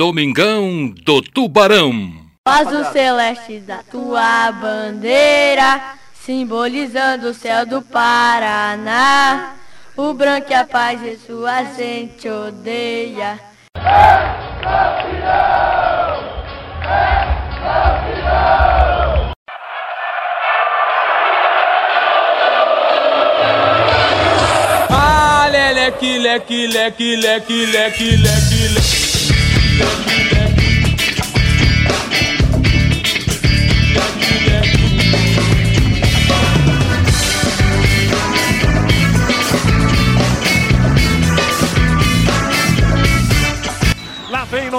Domingão do Tubarão. Faz o celeste da tua bandeira, simbolizando o céu do Paraná. O branco e a paz e sua gente odeia. É! É! Ah, leque, leque, leque, leque, leque, leque, leque.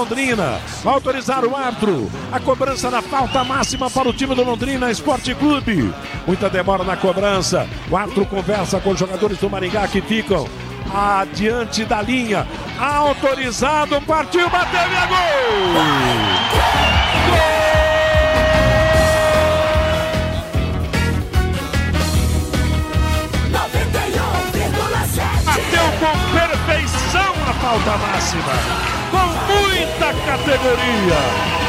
Londrina. Autorizar o árbitro. A cobrança da falta máxima para o time do Londrina Esporte Clube. Muita demora na cobrança. O árbitro conversa com os jogadores do Maringá que ficam adiante da linha. Autorizado, partiu, bateu e é gol! Gol! Bateu com perfeição a falta máxima com muita categoria.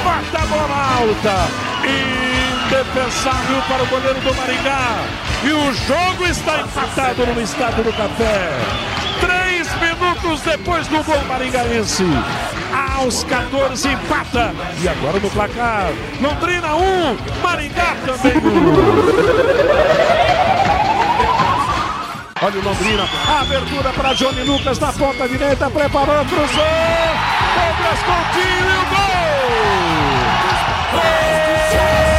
Bata a bola alta. Indefensável para o goleiro do Maringá. E o jogo está empatado no estádio do Café. Minutos depois do gol maringaense. Aos 14 empata. E agora no placar. Londrina 1, um, Maringá também 1. Olha o Londrina, abertura para Johnny Lucas na ponta direita, preparou, cruzou, Douglas Coutinho e o gol! Londrina!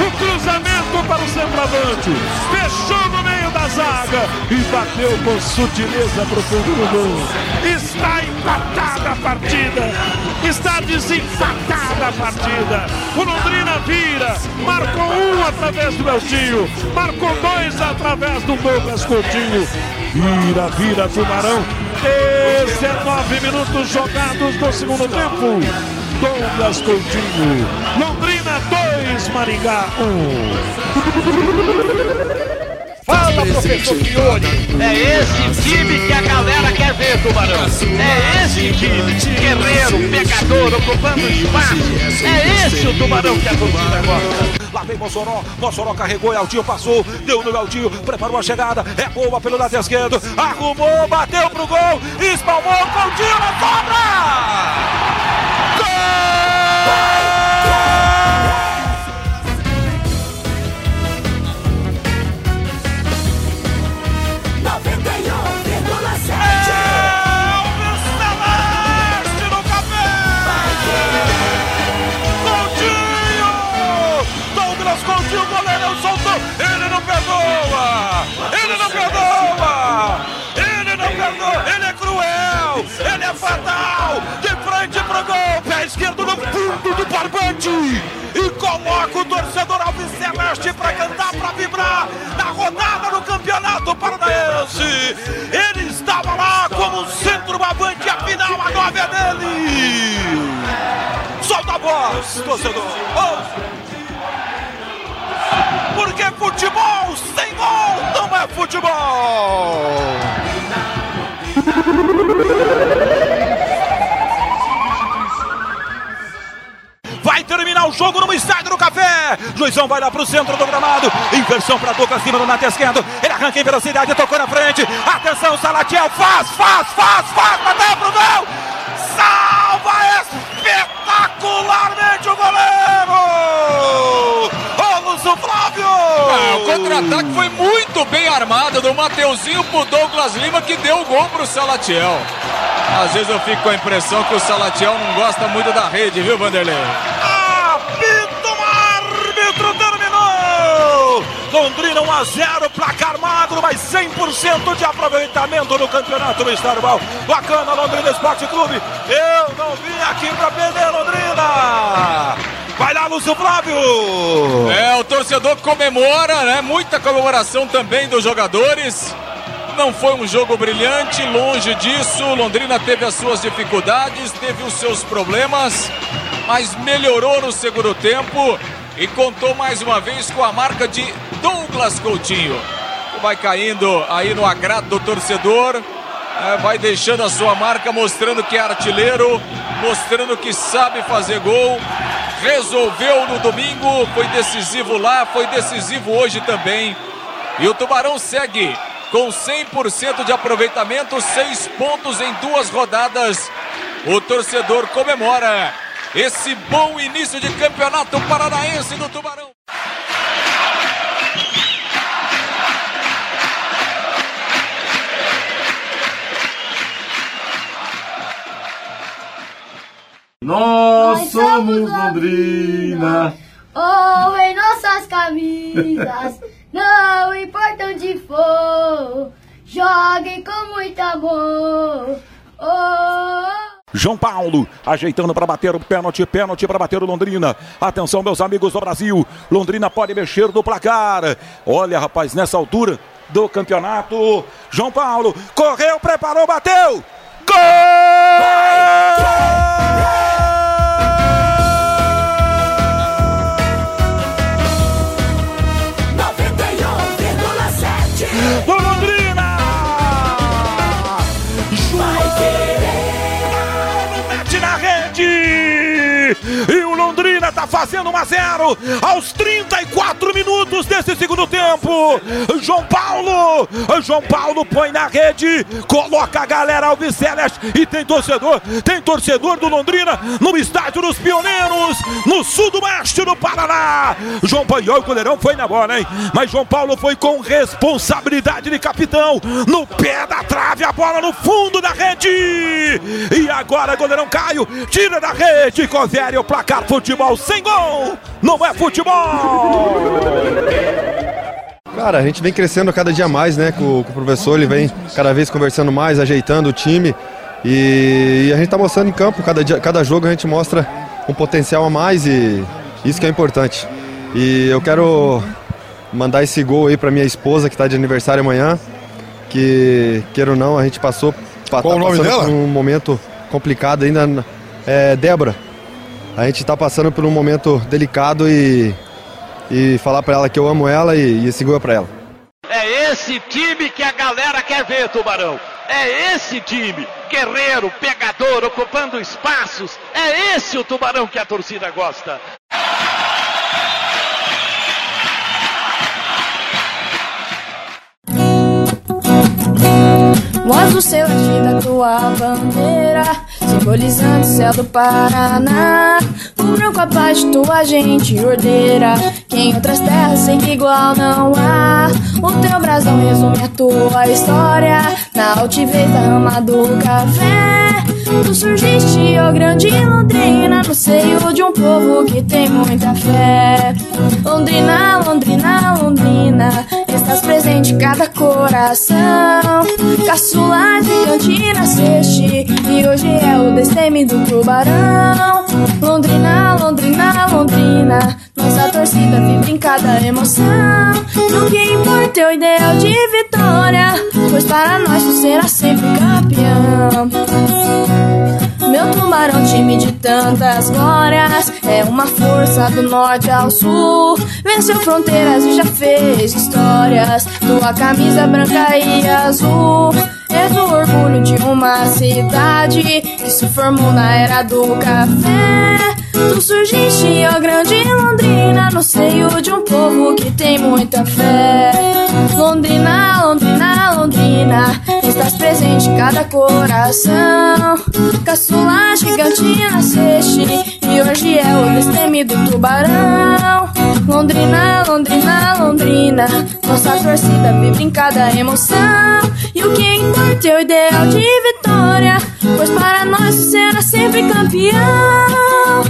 O cruzamento para o centroavante, fechou no meio da zaga e bateu com sutileza para o fundo do gol. Está empatada a partida, está desempatada a partida. O Londrina vira, marcou um através do Eltinho, marcou dois através do Douglas Coutinho. Vira, vira, Tubarão. 19 minutos jogados no segundo tempo. Douglas Coutinho. Londrina 2, Maringá 1. Um. Fala, professor Fiore. É esse time que a galera quer ver, Tubarão. É esse time, guerreiro, pecador, ocupando espaço. É esse o Tubarão que a torcida gosta. Lá vem Mossoró, Mossoró carregou, Altinho passou, deu no Altinho, preparou a chegada, é boa pelo lado esquerdo, arrumou, bateu pro gol, espalmou, Coutinho na sobra! Ele no do barbante! E coloca o torcedor Alves Celeste pra cantar, pra vibrar na rodada do Campeonato Paranaense! Ele estava lá como centroavante, a final a nove é dele! Solta a voz, torcedor! Porque futebol sem gol não é futebol! o jogo no estádio do Café. Juizão vai lá pro centro do gramado. Inversão para Douglas Lima no lado esquerdo. Ele arranca em velocidade, tocou na frente. Atenção, Salatiel. Faz, faz, faz, faz. Bateu pro gol. Salva espetacularmente o goleiro. Ô, Lúcio Flávio. Ah, o contra-ataque foi muito bem armado do Mateuzinho pro Douglas Lima que deu o gol pro Salatiel. Às vezes eu fico com a impressão que o Salatiel não gosta muito da rede, viu, Vanderlei? Londrina 1 a 0, placar magro, mas 100% de aproveitamento no campeonato estadual. Bacana, Londrina Esporte Clube. Eu não vim aqui para perder, Londrina! Vai lá, Lúcio Flávio! É, o torcedor comemora, né? Muita comemoração também dos jogadores. Não foi um jogo brilhante, longe disso. Londrina teve as suas dificuldades, teve os seus problemas, mas melhorou no segundo tempo e contou mais uma vez com a marca de Douglas Coutinho. Vai caindo aí no agrado do torcedor, é, vai deixando a sua marca, mostrando que é artilheiro, mostrando que sabe fazer gol. Resolveu no domingo, foi decisivo lá, foi decisivo hoje também. E o Tubarão segue com 100% de aproveitamento, seis pontos em duas rodadas. O torcedor comemora esse bom início de campeonato paranaense do Tubarão. Nós somos Londrina. Oh, em nossas camisas, não importa onde for, joguem com muito amor. Oh. João Paulo ajeitando para bater o pênalti, pênalti para bater o Londrina. Atenção, meus amigos do Brasil. Londrina pode mexer no placar. Olha, rapaz, nessa altura do campeonato, João Paulo correu, preparou, bateu. Gol! Fazendo 1 a 0 aos 34 minutos desse segundo tempo. João Paulo, João Paulo põe na rede, coloca a galera Alves Celeste e tem torcedor, tem torcedor do Londrina no estádio dos Pioneiros, no sul do oeste do Paraná. João Paulo, o goleirão foi na bola, hein? Mas João Paulo foi com responsabilidade de capitão, no pé da trave, a bola no fundo da rede. E agora goleirão Caio tira da rede, confere o placar futebol sem gol. Não é futebol. Cara, a gente vem crescendo cada dia mais, né? Com, com o professor, ele vem cada vez conversando mais, ajeitando o time. E, e a gente está mostrando em campo, cada, dia, cada jogo a gente mostra um potencial a mais e isso que é importante. E eu quero mandar esse gol aí para minha esposa que está de aniversário amanhã. Que, queira ou não, a gente passou, Qual o nome dela? por um momento complicado ainda. É Débora. A gente está passando por um momento delicado e, e falar para ela que eu amo ela e, e gol é para ela. É esse time que a galera quer ver, Tubarão. É esse time, guerreiro, pegador, ocupando espaços. É esse o Tubarão que a torcida gosta. O azul celeste da tua bandeira Simbolizando o céu do Paraná. O branco a paz de tua gente ordeira. Que em outras terras sem igual não há. O teu brasão resume a tua história. Na altivez da rama do café Tu surgiste, ó grande Londrina No seio de um povo que tem muita fé. Londrina Em cada coração. Caçula gigante nasceste E hoje é o destemido tubarão. Londrina, Londrina, Londrina Nossa torcida vibra em cada emoção. E o que importa é o ideal de vitória Pois para nós tu serás sempre campeão meu tubarão, time de tantas glórias, é uma força do norte ao sul. Venceu fronteiras e já fez histórias. Tua camisa branca e azul. És o orgulho de uma cidade que se formou na era do café. Tu surgiste, ó grande Londrina, no seio de um povo que tem muita fé. Londrina, Londrina, Londrina, estás presente em cada coração. Caçula gigante nasceste, e hoje é o destemido tubarão. Londrina, Londrina, Nossa torcida vibra em cada emoção. E o que importa é o ideal de vitória, pois para nós será sempre campeão.